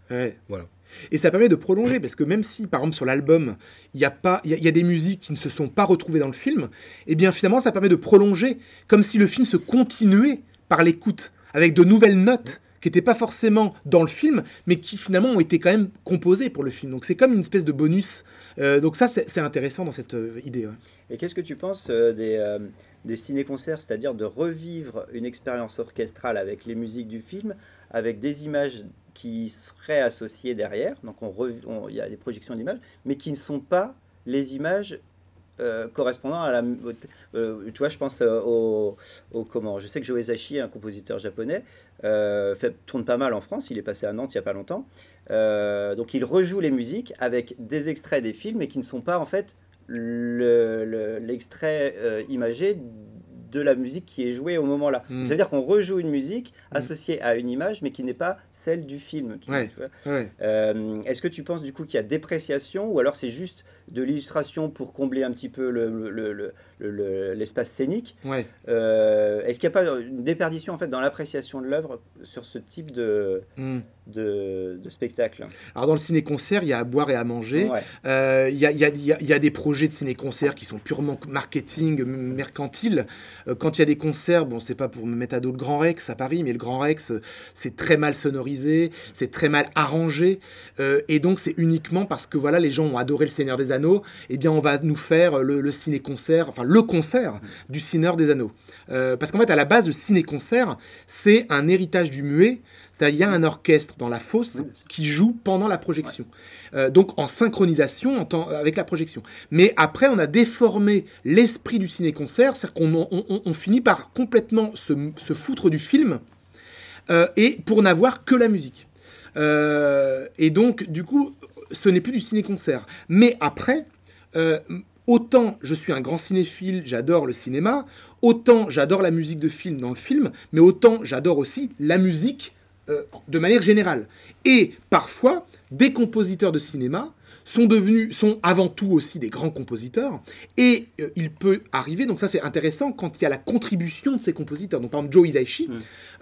Voilà. Et ça permet de prolonger, parce que même si, par exemple, sur l'album, il y, a pas, y, a des musiques qui ne se sont pas retrouvées dans le film, et eh bien finalement, ça permet de prolonger, comme si le film se continuait par l'écoute, avec de nouvelles notes qui n'étaient pas forcément dans le film, mais qui finalement ont été quand même composées pour le film. Donc c'est comme une espèce de bonus euh, donc ça, c'est intéressant dans cette euh, idée. Et qu'est-ce que tu penses euh, des, des ciné-concerts, c'est-à-dire de revivre une expérience orchestrale avec les musiques du film, avec des images qui seraient associées derrière, donc il y a des projections d'images, mais qui ne sont pas les images correspondant à la. tu vois, je pense au, comment. Je sais que Joe un compositeur japonais, fait, tourne pas mal en France. Il est passé à Nantes il y a pas longtemps. Euh, donc il rejoue les musiques avec des extraits des films, mais qui ne sont pas en fait l'extrait euh, imagé de la musique qui est jouée au moment-là. Hmm. Ça veut dire qu'on rejoue une musique hmm. associée à une image, mais qui n'est pas celle du film. Euh, est-ce que tu penses du coup qu'il y a dépréciation, ou alors c'est juste de l'illustration pour combler un petit peu l'espace le, scénique Est-ce qu'il n'y a pas une déperdition en fait dans l'appréciation de l'œuvre sur ce type de, hmm de, spectacle? Alors dans le ciné-concert, il y a à boire et à manger. Euh, il, y a, il, y a, il, y a, des projets de ciné-concert qui sont purement marketing, mercantile. Euh, quand il y a des concerts, bon, c'est pas pour me mettre à dos le Grand Rex à Paris, mais le Grand Rex, c'est très mal sonorisé, c'est très mal arrangé. Euh, et donc c'est uniquement parce que voilà, les gens ont adoré le Seigneur des Anneaux, eh bien on va nous faire le, le ciné-concert, enfin le concert du Seigneur des Anneaux. parce qu'en fait, à la base, le ciné-concert, c'est un héritage du muet il y a un orchestre dans la fosse qui joue pendant la projection. Euh, donc en synchronisation avec la projection. Mais après, on a déformé l'esprit du ciné-concert, c'est-à-dire qu'on on, finit par complètement se, foutre du film euh, et pour n'avoir que la musique. Euh, et donc, du coup, ce n'est plus du ciné-concert. Mais après, autant je suis un grand cinéphile, j'adore le cinéma, autant j'adore la musique de film dans le film, mais autant j'adore aussi la musique euh, de manière générale. Et parfois, des compositeurs de cinéma sont devenus, sont avant tout aussi des grands compositeurs, et euh, il peut arriver, donc ça c'est intéressant, quand il y a la contribution de ces compositeurs. Donc par exemple Joe Hisaishi, Mm.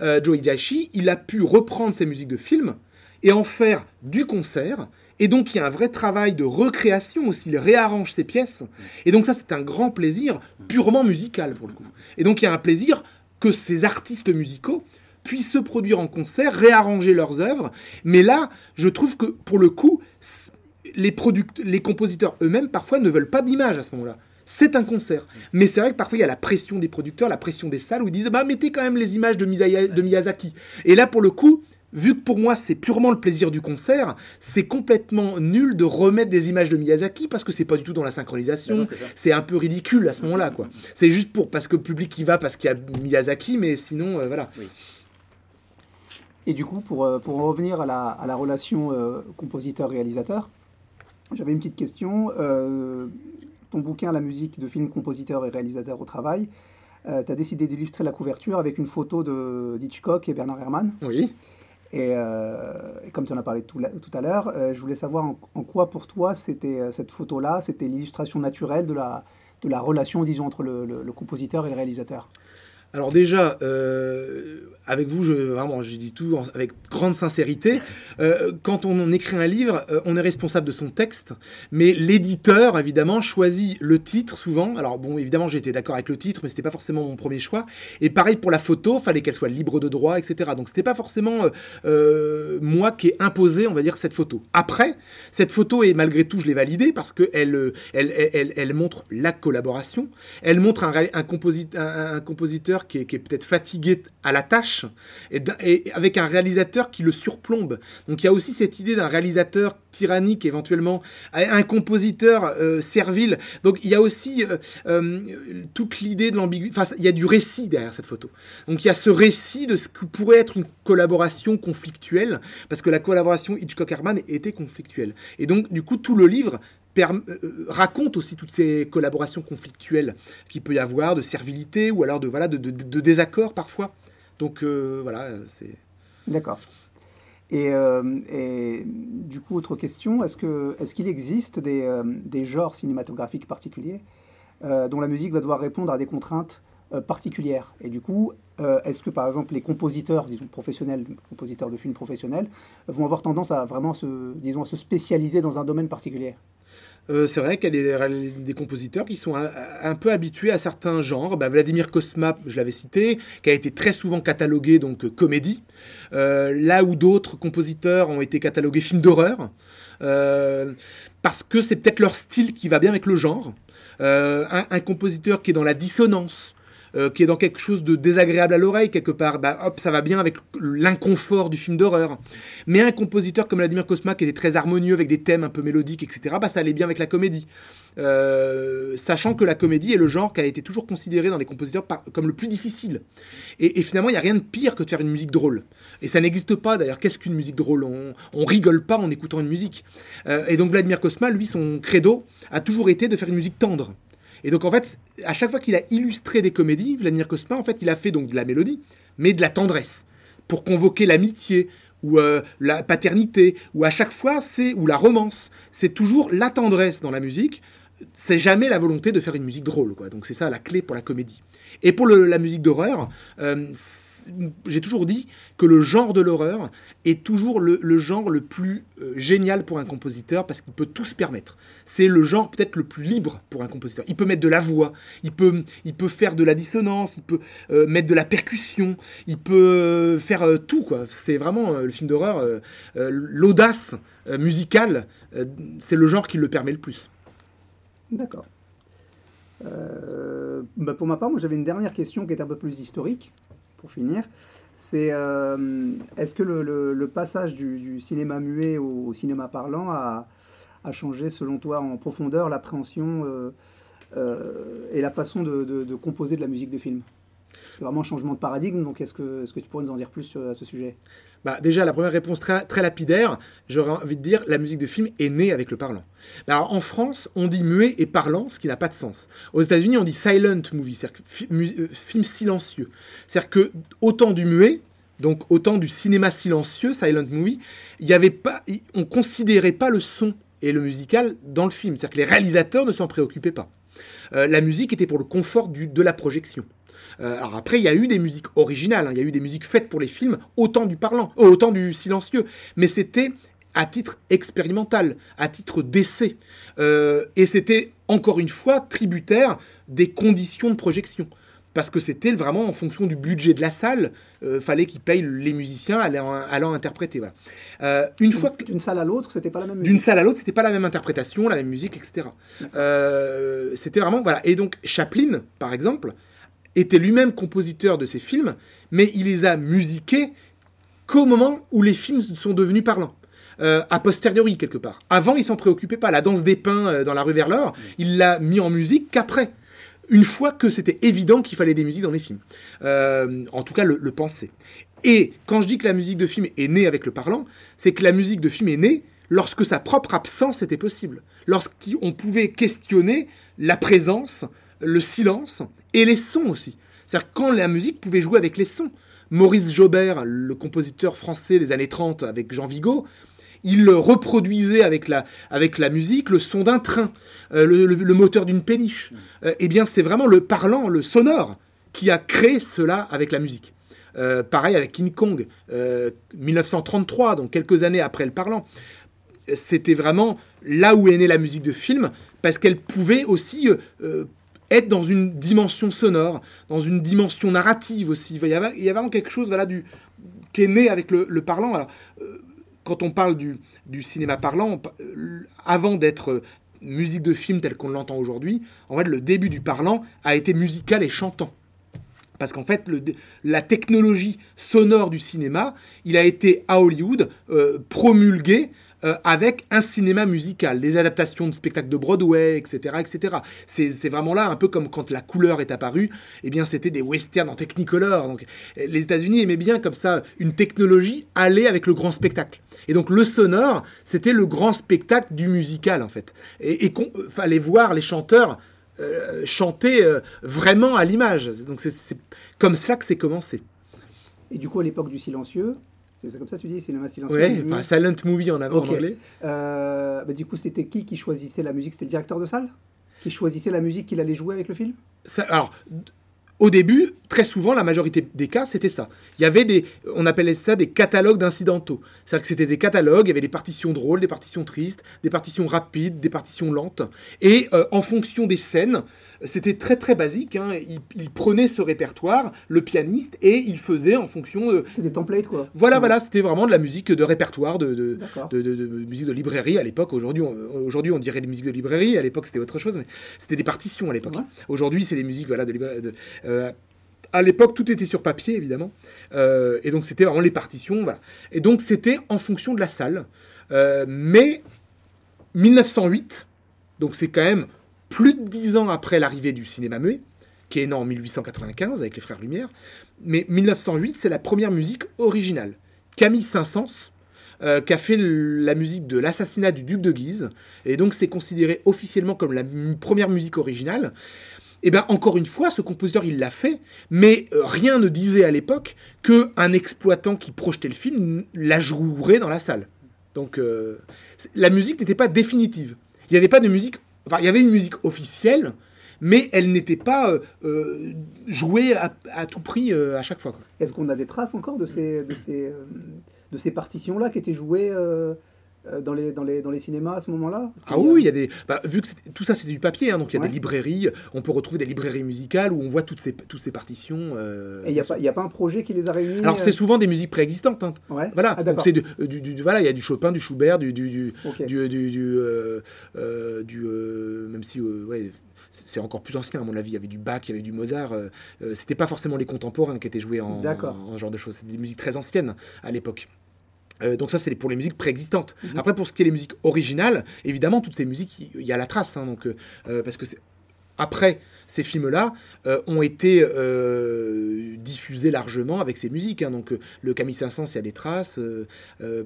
euh, Joe Hisaishi, il a pu reprendre ses musiques de films et en faire du concert, et donc il y a un vrai travail de recréation aussi, il réarrange ses pièces, et donc ça c'est un grand plaisir purement musical pour le coup. Et donc il y a un plaisir que ces artistes musicaux puissent se produire en concert, réarranger leurs œuvres, mais là je trouve que pour le coup, les, les compositeurs eux-mêmes parfois ne veulent pas d'image à ce moment-là. C'est un concert. Mais c'est vrai que parfois il y a la pression des producteurs, la pression des salles où ils disent bah mettez quand même les images de Miyazaki. Et là pour le coup, vu que pour moi c'est purement le plaisir du concert, c'est complètement nul de remettre des images de Miyazaki parce que c'est pas du tout dans la synchronisation. Bah c'est un peu ridicule à ce moment-là quoi. C'est juste pour parce que le public y va parce qu'il y a Miyazaki, mais sinon euh, voilà. Et du coup, pour, euh, pour en revenir à la, à la relation euh, compositeur-réalisateur, j'avais une petite question. Euh, ton bouquin, La musique de film compositeur et réalisateur au travail, tu as décidé d'illustrer la couverture avec une photo de d'Hitchcock et Bernard Herrmann. Oui. Et, euh, et comme tu en as parlé tout, à l'heure, euh, je voulais savoir en, quoi pour toi c'était euh, cette photo-là, c'était l'illustration naturelle de la, de la relation, disons, entre le compositeur et le réalisateur. Alors déjà, euh, avec vous, je, vraiment, je dis tout avec grande sincérité. Euh, quand on, écrit un livre, euh, on est responsable de son texte, mais l'éditeur, évidemment, choisit le titre souvent. Alors bon, évidemment, été d'accord avec le titre, mais c'était pas forcément mon premier choix. Et pareil pour la photo, fallait qu'elle soit libre de droit, etc. Donc c'était pas forcément moi qui ai imposé, on va dire, cette photo. Après, cette photo est malgré tout, je l'ai validée parce que elle, montre la collaboration. Elle montre un compositeur qui est, est peut-être fatigué à la tâche et, avec un réalisateur qui le surplombe. Donc il y a aussi cette idée d'un réalisateur tyrannique éventuellement, un compositeur euh, servile. Donc il y a aussi euh, euh, toute l'idée de l'ambiguïté. Enfin, il y a du récit derrière cette photo. Donc il y a ce récit de ce que pourrait être une collaboration conflictuelle, parce que la collaboration Hitchcock-Herman était conflictuelle. Et donc du coup tout le livre raconte aussi toutes ces collaborations conflictuelles qu'il peut y avoir, de servilité ou alors de, voilà, de, désaccord parfois. Donc euh, voilà, c'est... D'accord. Et, euh, et du coup, autre question, est-ce que est-ce qu'il existe des, euh, des genres cinématographiques particuliers euh, dont la musique va devoir répondre à des contraintes euh, particulières? Et du coup, euh, est-ce que par exemple les compositeurs, disons professionnels, compositeurs de films professionnels, vont avoir tendance à vraiment se, disons, à se spécialiser dans un domaine particulier? Euh, c'est vrai qu'il y a des, compositeurs qui sont un, peu habitués à certains genres. Bah, Vladimir Kosma, je l'avais cité, qui a été très souvent catalogué donc euh, comédie, Euh, là où d'autres compositeurs ont été catalogués films d'horreur, parce que c'est peut-être leur style qui va bien avec le genre. Un compositeur qui est dans la dissonance, euh, qui est dans quelque chose de désagréable à l'oreille quelque part, bah, hop, ça va bien avec l'inconfort du film d'horreur. Mais un compositeur comme Vladimir Kosma, qui était très harmonieux avec des thèmes un peu mélodiques, etc., bah, ça allait bien avec la comédie. Euh, sachant que la comédie est le genre qui a été toujours considéré dans les compositeurs comme le plus difficile. Et, finalement, il n'y a rien de pire que de faire une musique drôle. Et ça n'existe pas d'ailleurs. Qu'est-ce qu'une musique drôle? On, on rigole pas en écoutant une musique. Euh, et donc Vladimir Kosma, lui, son credo a toujours été de faire une musique tendre. Et donc en fait, à chaque fois qu'il a illustré des comédies, Vladimir Kosma, en fait, il a fait donc de la mélodie, mais de la tendresse, pour convoquer l'amitié ou euh, la paternité, ou à chaque fois, c'est ou la romance. C'est toujours la tendresse dans la musique. C'est jamais la volonté de faire une musique drôle, quoi. Donc c'est ça la clé pour la comédie. Et pour la musique d'horreur, euh, j'ai toujours dit que le genre de l'horreur est toujours le, genre le plus euh, génial pour un compositeur parce qu'il peut tout se permettre. C'est le genre peut-être le plus libre pour un compositeur. Il peut mettre de la voix, il peut, il peut faire de la dissonance, il peut euh, mettre de la percussion, il peut euh, faire tout. C'est vraiment le film d'horreur, l'audace musicale, c'est le genre qui le permet le plus. D'accord. Bah, pour ma part, moi j'avais une dernière question qui est un peu plus historique, pour finir. C'est euh, est-ce que le, passage du, cinéma muet au, cinéma parlant a, changé, selon toi, en profondeur l'appréhension euh, euh, et la façon de, de- de composer de la musique de film C'est vraiment un changement de paradigme, donc est-ce que, est-ce que tu pourrais nous en dire plus sur, à ce sujet? Bah, déjà, la première réponse très, très lapidaire, j'aurais envie de dire la musique de film est née avec le parlant. Bah, alors, en France, on dit muet et parlant, ce qui n'a pas de sens. Aux États-Unis, on dit silent movie, c'est-à-dire euh, film silencieux. C'est-à-dire que autant du muet, donc autant du cinéma silencieux, silent movie, il y avait pas, on considérait pas le son et le musical dans le film. C'est-à-dire que les réalisateurs ne s'en préoccupaient pas. Euh, la musique était pour le confort de la projection. Euh, alors après, il y a eu des musiques originales, hein. il y a eu des musiques faites pour les films, autant du parlant, euh, autant du silencieux, mais c'était à titre expérimental, à titre d'essai. Euh, et c'était, encore une fois, tributaire des conditions de projection. Parce que c'était vraiment en fonction du budget de la salle, fallait qu'ils payent les musiciens allant, allant interpréter. Voilà. Une fois que- D'une salle à l'autre, c'était pas la même d'une salle à l'autre, c'était pas la même interprétation, la même musique, etc. C'était vraiment voilà. Et donc Chaplin, par exemple, était lui-même compositeur de ces films, mais il les a musiqués qu'au moment où les films sont devenus parlants. Euh, a posteriori quelque part. Avant, il s'en préoccupait pas. La danse des pins euh, dans la rue vers l'or, il l'a mis en musique qu'après. Une fois que c'était évident qu'il fallait des musiques dans les films. Euh, en tout cas, le, le penser. Et quand je dis que la musique de film est née avec le parlant, c'est que la musique de film est née lorsque sa propre absence était possible. Lorsqu'on pouvait questionner la présence, le silence et les sons aussi. C'est-à-dire quand la musique pouvait jouer avec les sons. Maurice Jobert, le compositeur français des années 30 avec Jean Vigo, il reproduisait avec la, avec la musique le son d'un train, euh, le, le- le moteur d'une péniche. Euh, eh bien, c'est vraiment le parlant, le sonore, qui a créé cela avec la musique. Euh, pareil avec King Kong, euh, 1933, donc quelques années après le parlant. C'était vraiment là où est née la musique de film, parce qu'elle pouvait aussi être dans une dimension sonore, dans une dimension narrative aussi. Il y avait vraiment quelque chose voilà, du, qui est né avec le, parlant. Alors, euh, quand on parle du, cinéma parlant, euh, avant d'être euh, musique de film telle qu'on l'entend aujourd'hui, en fait, le début du parlant a été musical et chantant. Parce qu'en fait, la technologie sonore du cinéma, il a été à Hollywood euh, promulgué euh, avec un cinéma musical, des adaptations de spectacles de Broadway, etc. etc. C'est vraiment là, un peu comme quand la couleur est apparue, eh bien c'était des westerns en technicolor. Donc, les États-Unis aimaient bien comme ça une technologie aller avec le grand spectacle. Et donc le sonore, c'était le grand spectacle du musical en fait. Et, qu'on euh, fallait voir les chanteurs euh, chanter vraiment à l'image. Donc c'est- comme ça que c'est commencé. Et du coup, à l'époque du silencieux, c'est comme ça que tu dis, cinéma silencieux du- enfin, silent movie en avant Ok. en anglais. Euh, bah, du coup, c'était qui qui choisissait la musique? C'était le directeur de salle? Qui choisissait la musique qu'il allait jouer avec le film? Ça- alors, au début, très souvent, la majorité des cas, c'était ça. Il y avait des, on appelait ça des catalogues d'incidentaux. C'est-à-dire que c'était des catalogues, il y avait des partitions drôles, des partitions tristes, des partitions rapides, des partitions lentes. Et euh, en fonction des scènes, c'était très très basique. hein. Il, il prenait ce répertoire, le pianiste, et il faisait en fonction de... C'est des templates, quoi. Voilà, voilà, c'était vraiment de la musique de répertoire, de, de, D'accord. de, de- de musique de librairie à l'époque. Aujourd'hui, on, aujourd'hui, on dirait des musiques de librairie. À l'époque, c'était autre chose, mais c'était des partitions à l'époque. Ouais. Aujourd'hui, c'est des musiques voilà, de librairie. de- euh, à l'époque, tout était sur papier, évidemment. Euh, et donc, c'était vraiment les partitions. Voilà. Et donc, c'était en fonction de la salle. Euh, mais 1908, donc c'est quand même plus de dix ans après l'arrivée du cinéma muet, qui est né en 1895 avec les Frères Lumière. Mais 1908, c'est la première musique originale. Camille Saint-Saëns, euh, qui a fait la musique de l'assassinat du duc de Guise, et donc c'est considéré officiellement comme la première musique originale. Et bien encore une fois, ce compositeur, il l'a fait, mais euh, rien ne disait à l'époque qu'un exploitant qui projetait le film la jouerait dans la salle. Donc euh, la musique n'était pas définitive. Il n'y avait pas de musique, il y avait une musique officielle, mais elle n'était pas euh, euh, jouée à, tout prix euh, à chaque fois. Est-ce qu'on a des traces encore de ces, de ces, de ces partitions-là qui étaient jouées dans, les, dans, les, dans les cinémas à ce moment-là Ah oui, il y a des. bah, vu que tout ça c'était du papier, hein, donc il y a Ouais. des librairies. On peut retrouver des librairies musicales où on voit toutes ces, toutes ces partitions. euh, Et il n'y a, pas- y a pas un projet qui les a réunis Alors c'est euh, souvent des musiques préexistantes. hein. Ouais. Voilà, Ah, donc du, du, voilà, il y a du Chopin, du Schubert, du du du du, du, du, euh, euh, du, euh, même si euh, ouais, c'est- encore plus ancien à mon avis. Il y avait du Bach, il y avait du Mozart. euh, euh, C'était pas forcément les contemporains qui étaient joués en, en, ce genre de choses. C'était des musiques très anciennes à l'époque. Euh, donc ça c'est pour les musiques préexistantes. Mhm. Après pour ce qui est les musiques originales, évidemment toutes ces musiques il y a la trace, hein, donc euh, euh, parce que après ces films-là euh, ont été euh, diffusés largement avec ces musiques. hein. donc euh, le Camille Saint-Saëns, il y a des traces,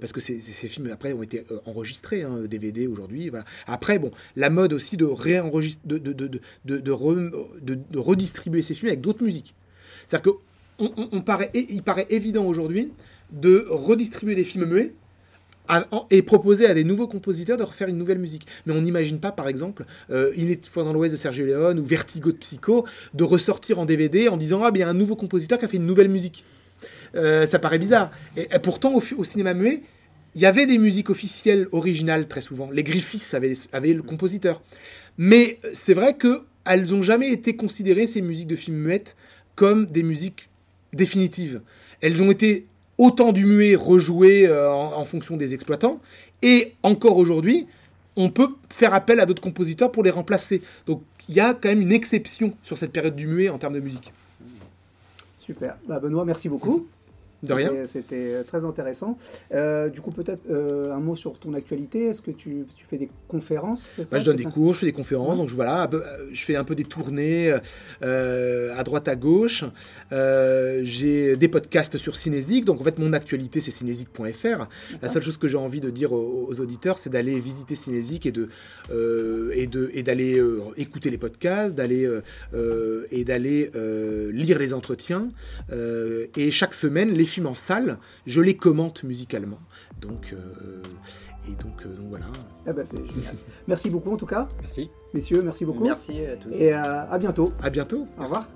parce que ces, ces- films après ont été enregistrés, hein, DVD aujourd'hui. Voilà. Après, bon, la mode aussi de, réenregistrer, de, de, de, de, de- de re- de- de redistribuer ces films avec d'autres musiques. C'est-à-dire que on, on- on paraît, il paraît évident aujourd'hui de redistribuer des films muets et proposer à des nouveaux compositeurs de refaire une nouvelle musique. Mais on n'imagine pas, par exemple, euh, Il est fois dans l'Ouest de Sergio Leone ou Vertigo de Psycho, de ressortir en DVD en disant Ah, bien, un nouveau compositeur qui a fait une nouvelle musique. Euh, ça paraît bizarre. Et, pourtant, au cinéma muet, il y avait des musiques officielles originales très souvent. Les Griffiths avaient, avaient le compositeur. Mais euh, c'est vrai qu'elles n'ont jamais été considérées, ces musiques de films muettes, comme des musiques définitives. Elles ont été autant du muet rejouées euh, en, en fonction des exploitants. Et encore aujourd'hui, on peut faire appel à d'autres compositeurs pour les remplacer. Donc il y a quand même une exception sur cette période du muet en termes de musique. Super. Bah, Benoît, merci beaucoup. De rien. C'était- très intéressant. Euh, du coup, peut-être euh, un mot sur ton actualité. Est-ce que tu, tu fais des conférences Moi, je donne des cours, je fais des conférences, Ouais. donc voilà, euh, je fais un peu des tournées euh, à droite à gauche. J'ai des podcasts sur Cinésique, donc en fait mon actualité c'est cinésique.fr. La seule chose que j'ai envie de dire aux, aux auditeurs, c'est d'aller visiter Cinésique et de et de et d'aller écouter les podcasts, d'aller et d'aller lire les entretiens. Et chaque semaine, les films en salle, je les commente musicalement. Donc euh, et donc, euh, donc voilà. C'est génial. merci beaucoup en tout cas, Merci. messieurs, merci beaucoup. Merci à tous. Et euh, à bientôt. À bientôt. Au revoir.